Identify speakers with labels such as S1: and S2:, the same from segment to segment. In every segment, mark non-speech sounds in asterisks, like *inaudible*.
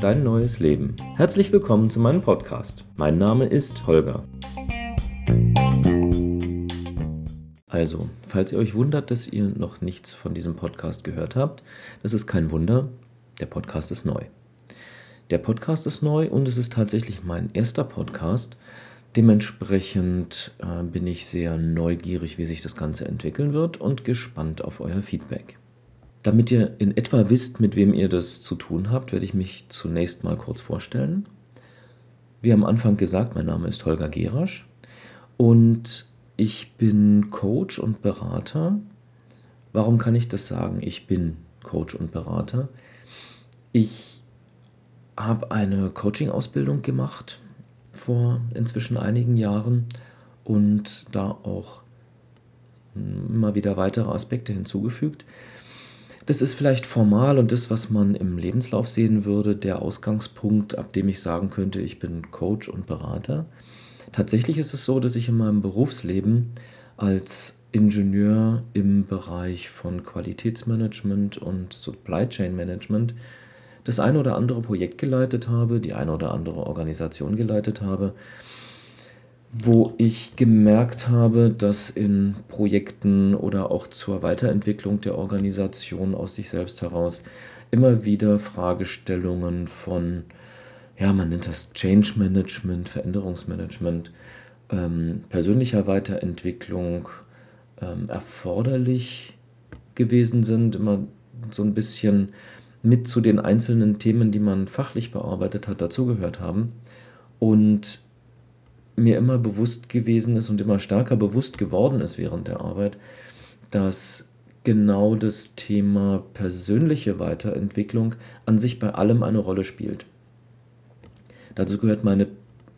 S1: Dein neues Leben. Herzlich willkommen zu meinem Podcast. Mein Name ist Holger. Also, falls ihr euch wundert, dass ihr noch nichts von diesem Podcast gehört habt, das ist kein Wunder, der Podcast ist neu. Der Podcast ist neu und es ist tatsächlich mein erster Podcast. Dementsprechend äh, bin ich sehr neugierig, wie sich das Ganze entwickeln wird und gespannt auf euer Feedback. Damit ihr in etwa wisst, mit wem ihr das zu tun habt, werde ich mich zunächst mal kurz vorstellen. Wie am Anfang gesagt, mein Name ist Holger Gerasch und ich bin Coach und Berater. Warum kann ich das sagen? Ich bin Coach und Berater. Ich habe eine Coaching-Ausbildung gemacht vor inzwischen einigen Jahren und da auch immer wieder weitere Aspekte hinzugefügt. Das ist vielleicht formal und das, was man im Lebenslauf sehen würde, der Ausgangspunkt, ab dem ich sagen könnte, ich bin Coach und Berater. Tatsächlich ist es so, dass ich in meinem Berufsleben als Ingenieur im Bereich von Qualitätsmanagement und Supply Chain Management das eine oder andere Projekt geleitet habe, die eine oder andere Organisation geleitet habe wo ich gemerkt habe, dass in Projekten oder auch zur Weiterentwicklung der Organisation aus sich selbst heraus immer wieder Fragestellungen von, ja, man nennt das Change Management, Veränderungsmanagement, ähm, persönlicher Weiterentwicklung ähm, erforderlich gewesen sind, immer so ein bisschen mit zu den einzelnen Themen, die man fachlich bearbeitet hat, dazugehört haben. Und mir immer bewusst gewesen ist und immer stärker bewusst geworden ist während der Arbeit, dass genau das Thema persönliche Weiterentwicklung an sich bei allem eine Rolle spielt. Dazu gehört meine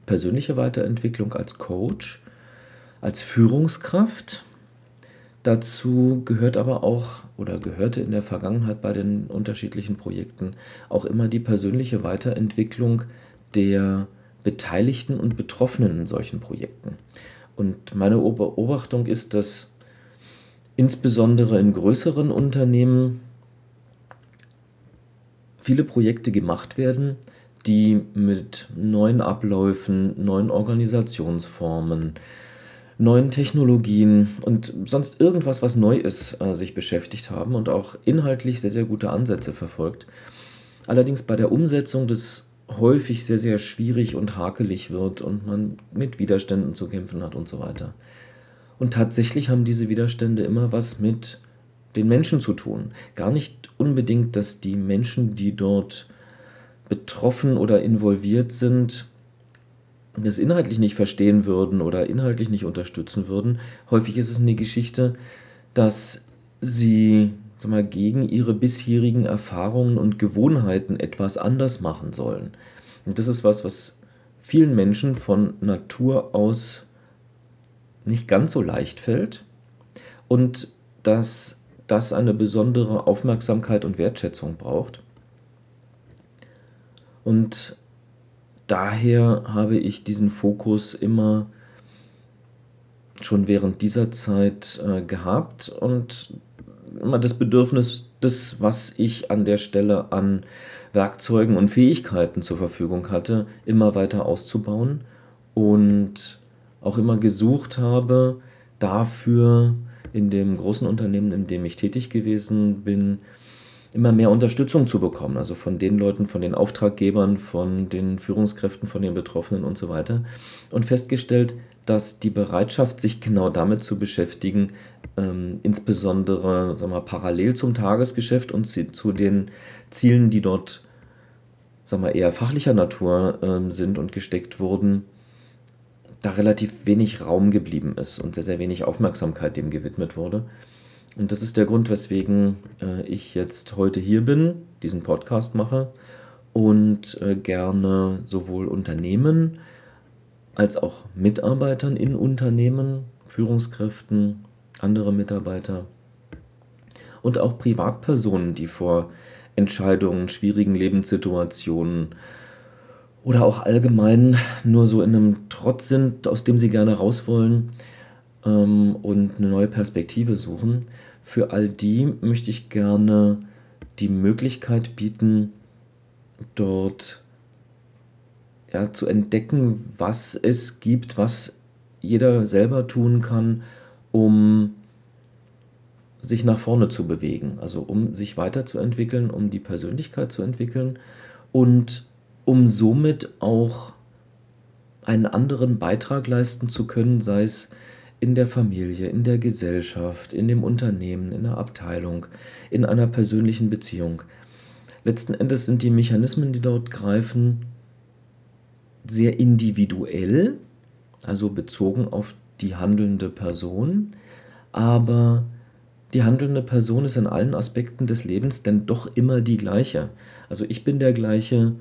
S1: persönliche Weiterentwicklung als Coach, als Führungskraft. Dazu gehört aber auch oder gehörte in der Vergangenheit bei den unterschiedlichen Projekten auch immer die persönliche Weiterentwicklung der Beteiligten und Betroffenen in solchen Projekten. Und meine Beobachtung ist, dass insbesondere in größeren Unternehmen viele Projekte gemacht werden, die mit neuen Abläufen, neuen Organisationsformen, neuen Technologien und sonst irgendwas, was neu ist, äh, sich beschäftigt haben und auch inhaltlich sehr, sehr gute Ansätze verfolgt. Allerdings bei der Umsetzung des häufig sehr, sehr schwierig und hakelig wird und man mit Widerständen zu kämpfen hat und so weiter. Und tatsächlich haben diese Widerstände immer was mit den Menschen zu tun. Gar nicht unbedingt, dass die Menschen, die dort betroffen oder involviert sind, das inhaltlich nicht verstehen würden oder inhaltlich nicht unterstützen würden. Häufig ist es eine Geschichte, dass sie sag mal, gegen ihre bisherigen Erfahrungen und Gewohnheiten etwas anders machen sollen. Und das ist was, was vielen Menschen von Natur aus nicht ganz so leicht fällt und dass das eine besondere Aufmerksamkeit und Wertschätzung braucht. Und daher habe ich diesen Fokus immer schon während dieser Zeit äh, gehabt und immer das Bedürfnis, das, was ich an der Stelle an Werkzeugen und Fähigkeiten zur Verfügung hatte, immer weiter auszubauen und auch immer gesucht habe, dafür in dem großen Unternehmen, in dem ich tätig gewesen bin, immer mehr Unterstützung zu bekommen. Also von den Leuten, von den Auftraggebern, von den Führungskräften, von den Betroffenen und so weiter. Und festgestellt, dass die Bereitschaft, sich genau damit zu beschäftigen, ähm, insbesondere sagen wir, parallel zum Tagesgeschäft und zu den Zielen, die dort sagen wir, eher fachlicher Natur ähm, sind und gesteckt wurden, da relativ wenig Raum geblieben ist und sehr, sehr wenig Aufmerksamkeit dem gewidmet wurde. Und das ist der Grund, weswegen äh, ich jetzt heute hier bin, diesen Podcast mache und äh, gerne sowohl Unternehmen als auch Mitarbeitern in Unternehmen, Führungskräften, andere Mitarbeiter und auch Privatpersonen, die vor Entscheidungen, schwierigen Lebenssituationen oder auch allgemein nur so in einem Trotz sind, aus dem sie gerne raus wollen ähm, und eine neue Perspektive suchen. Für all die möchte ich gerne die Möglichkeit bieten, dort ja, zu entdecken, was es gibt, was jeder selber tun kann, um sich nach vorne zu bewegen, also um sich weiterzuentwickeln, um die Persönlichkeit zu entwickeln und um somit auch einen anderen Beitrag leisten zu können, sei es in der Familie, in der Gesellschaft, in dem Unternehmen, in der Abteilung, in einer persönlichen Beziehung. Letzten Endes sind die Mechanismen, die dort greifen, sehr individuell, also bezogen auf die handelnde Person, aber die handelnde Person ist in allen Aspekten des Lebens denn doch immer die gleiche. Also ich bin der gleiche,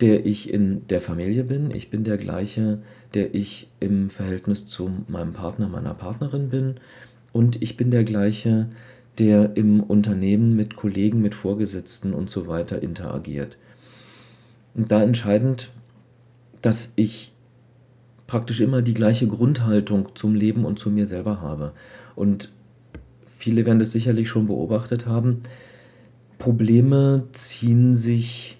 S1: der ich in der Familie bin, ich bin der gleiche, der ich im Verhältnis zu meinem Partner, meiner Partnerin bin und ich bin der gleiche, der im Unternehmen mit Kollegen, mit Vorgesetzten und so weiter interagiert. Und da entscheidend, dass ich praktisch immer die gleiche Grundhaltung zum Leben und zu mir selber habe. Und viele werden das sicherlich schon beobachtet haben. Probleme ziehen sich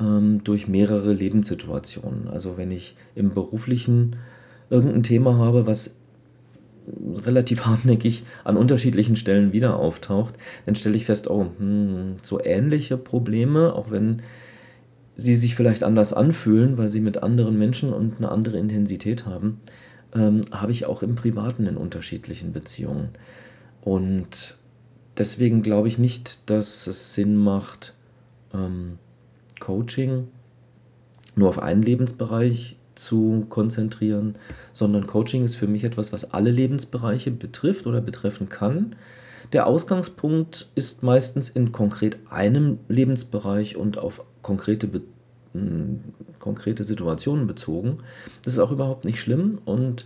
S1: ähm, durch mehrere Lebenssituationen. Also wenn ich im beruflichen irgendein Thema habe, was relativ *laughs* hartnäckig an unterschiedlichen Stellen wieder auftaucht, dann stelle ich fest, oh, hm, so ähnliche Probleme, auch wenn sie sich vielleicht anders anfühlen, weil sie mit anderen Menschen und eine andere Intensität haben, ähm, habe ich auch im Privaten in unterschiedlichen Beziehungen. Und deswegen glaube ich nicht, dass es Sinn macht, ähm, Coaching nur auf einen Lebensbereich zu konzentrieren, sondern Coaching ist für mich etwas, was alle Lebensbereiche betrifft oder betreffen kann. Der Ausgangspunkt ist meistens in konkret einem Lebensbereich und auf konkrete, konkrete Situationen bezogen. Das ist auch überhaupt nicht schlimm und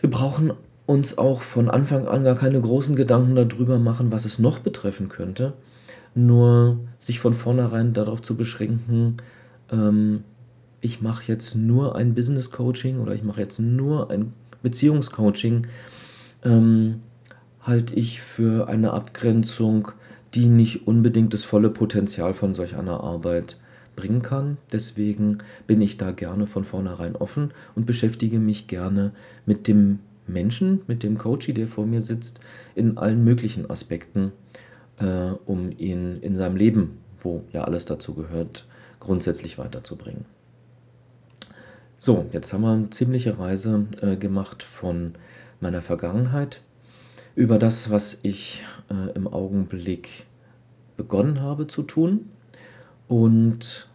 S1: wir brauchen uns auch von Anfang an gar keine großen Gedanken darüber machen, was es noch betreffen könnte. Nur sich von vornherein darauf zu beschränken, ähm, ich mache jetzt nur ein Business Coaching oder ich mache jetzt nur ein Beziehungscoaching, ähm, halte ich für eine Abgrenzung, die nicht unbedingt das volle Potenzial von solch einer Arbeit bringen kann. Deswegen bin ich da gerne von vornherein offen und beschäftige mich gerne mit dem Menschen, mit dem Coach, der vor mir sitzt, in allen möglichen Aspekten, äh, um ihn in seinem Leben, wo ja alles dazu gehört, grundsätzlich weiterzubringen. So, jetzt haben wir eine ziemliche Reise äh, gemacht von meiner Vergangenheit über das, was ich äh, im Augenblick begonnen habe zu tun und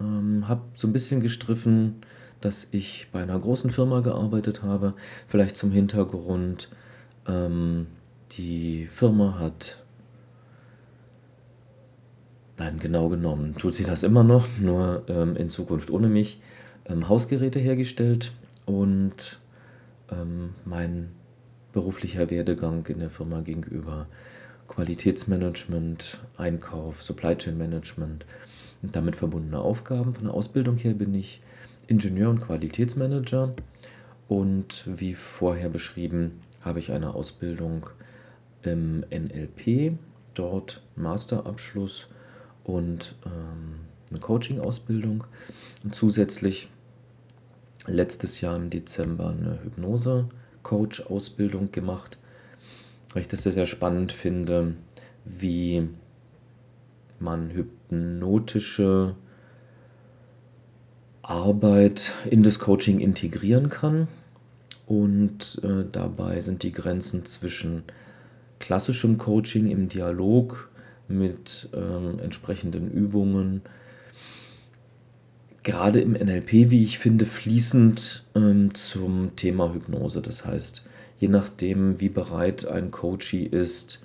S1: ähm, habe so ein bisschen gestriffen, dass ich bei einer großen Firma gearbeitet habe. Vielleicht zum Hintergrund, ähm, die Firma hat Nein, genau genommen. Tut sie das immer noch, nur ähm, in Zukunft ohne mich. Ähm, Hausgeräte hergestellt und ähm, mein beruflicher Werdegang in der Firma gegenüber. Qualitätsmanagement, Einkauf, Supply Chain Management. Und damit verbundene Aufgaben. Von der Ausbildung her bin ich Ingenieur und Qualitätsmanager. Und wie vorher beschrieben habe ich eine Ausbildung im NLP, dort Masterabschluss und ähm, eine Coaching-Ausbildung und zusätzlich letztes Jahr im Dezember eine Hypnose-Coach-Ausbildung gemacht, weil ich das sehr, sehr spannend finde, wie man hypnotische Arbeit in das Coaching integrieren kann. Und äh, dabei sind die Grenzen zwischen klassischem Coaching im Dialog mit äh, entsprechenden Übungen gerade im NLP, wie ich finde, fließend ähm, zum Thema Hypnose. Das heißt, je nachdem, wie bereit ein Coachee ist,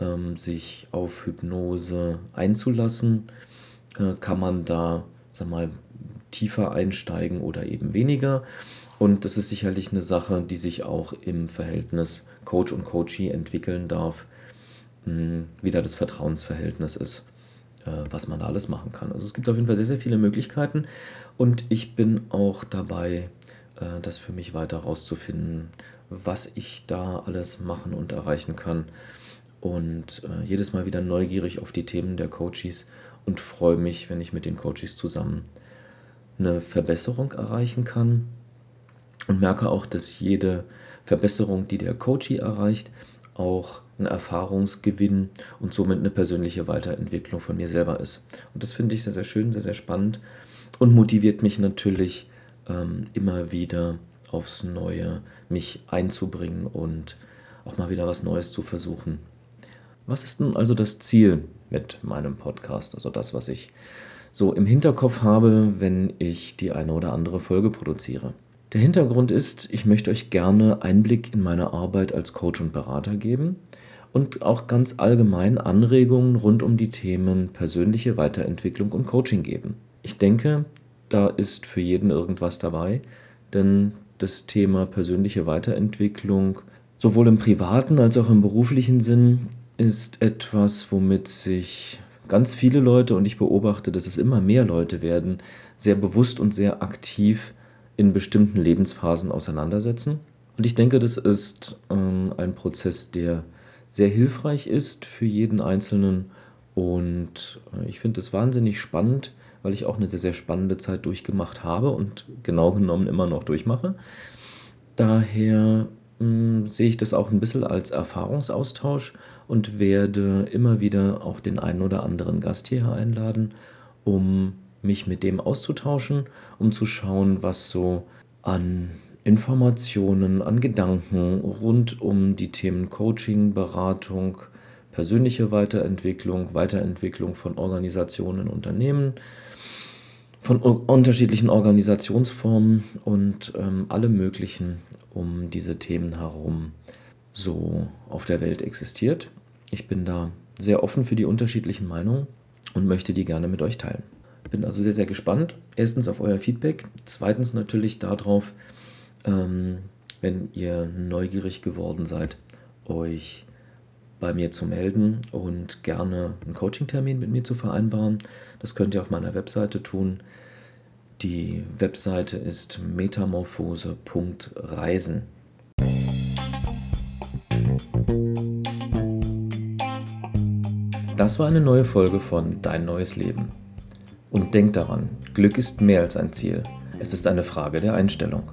S1: ähm, sich auf Hypnose einzulassen, äh, kann man da, sag mal, tiefer einsteigen oder eben weniger. Und das ist sicherlich eine Sache, die sich auch im Verhältnis Coach und Coachee entwickeln darf, mh, hm, wie da das Vertrauensverhältnis ist. Äh, was man da alles machen kann. Also es gibt auf jeden Fall sehr, sehr viele Möglichkeiten und ich bin auch dabei, äh, das für mich weiter herauszufinden, was ich da alles machen und erreichen kann. und äh, jedes Mal wieder neugierig auf die Themen der Coaches und freue mich, wenn ich mit den Coaches zusammen eine Verbesserung erreichen kann und merke auch, dass jede Verbesserung, die der Coachee erreicht, auch ein Erfahrungsgewinn und somit eine persönliche Weiterentwicklung von mir selber ist. Und das finde ich sehr, sehr schön, sehr, sehr spannend und motiviert mich natürlich ähm, immer wieder aufs Neue, mich einzubringen und auch mal wieder was Neues zu versuchen. Was ist nun also das Ziel mit meinem Podcast? Also das, was ich so im Hinterkopf habe, wenn ich die eine oder andere Folge produziere. Der Hintergrund ist, ich möchte euch gerne Einblick in meine Arbeit als Coach und Berater geben und auch ganz allgemein Anregungen rund um die Themen persönliche Weiterentwicklung und Coaching geben. Ich denke, da ist für jeden irgendwas dabei, denn das Thema persönliche Weiterentwicklung sowohl im privaten als auch im beruflichen Sinn ist etwas, womit sich ganz viele Leute und ich beobachte, dass es immer mehr Leute werden, sehr bewusst und sehr aktiv in bestimmten Lebensphasen auseinandersetzen. Und ich denke, das ist ähm, ein Prozess, der sehr hilfreich ist für jeden Einzelnen. Und äh, ich finde es wahnsinnig spannend, weil ich auch eine sehr, sehr spannende Zeit durchgemacht habe und genau genommen immer noch durchmache. Daher mh, hm, sehe ich das auch ein bisschen als Erfahrungsaustausch und werde immer wieder auch den einen oder anderen Gast hierher einladen, um mich mit dem auszutauschen, um zu schauen, was so an Informationen, an Gedanken rund um die Themen Coaching, Beratung, persönliche Weiterentwicklung, Weiterentwicklung von Organisationen, Unternehmen, von unterschiedlichen Organisationsformen und ähm, alle möglichen um diese Themen herum so auf der Welt existiert. Ich bin da sehr offen für die unterschiedlichen Meinungen und möchte die gerne mit euch teilen. Bin also sehr, sehr gespannt. Erstens auf euer Feedback. Zweitens natürlich darauf, ähm, wenn ihr neugierig geworden seid, euch bei mir zu melden und gerne einen Coaching-Termin mit mir zu vereinbaren. Das könnt ihr auf meiner Webseite tun. Die Webseite ist metamorphose.reisen. Das war eine neue Folge von Dein neues Leben. Und denk daran, Glück ist mehr als ein Ziel. Es ist eine Frage der Einstellung.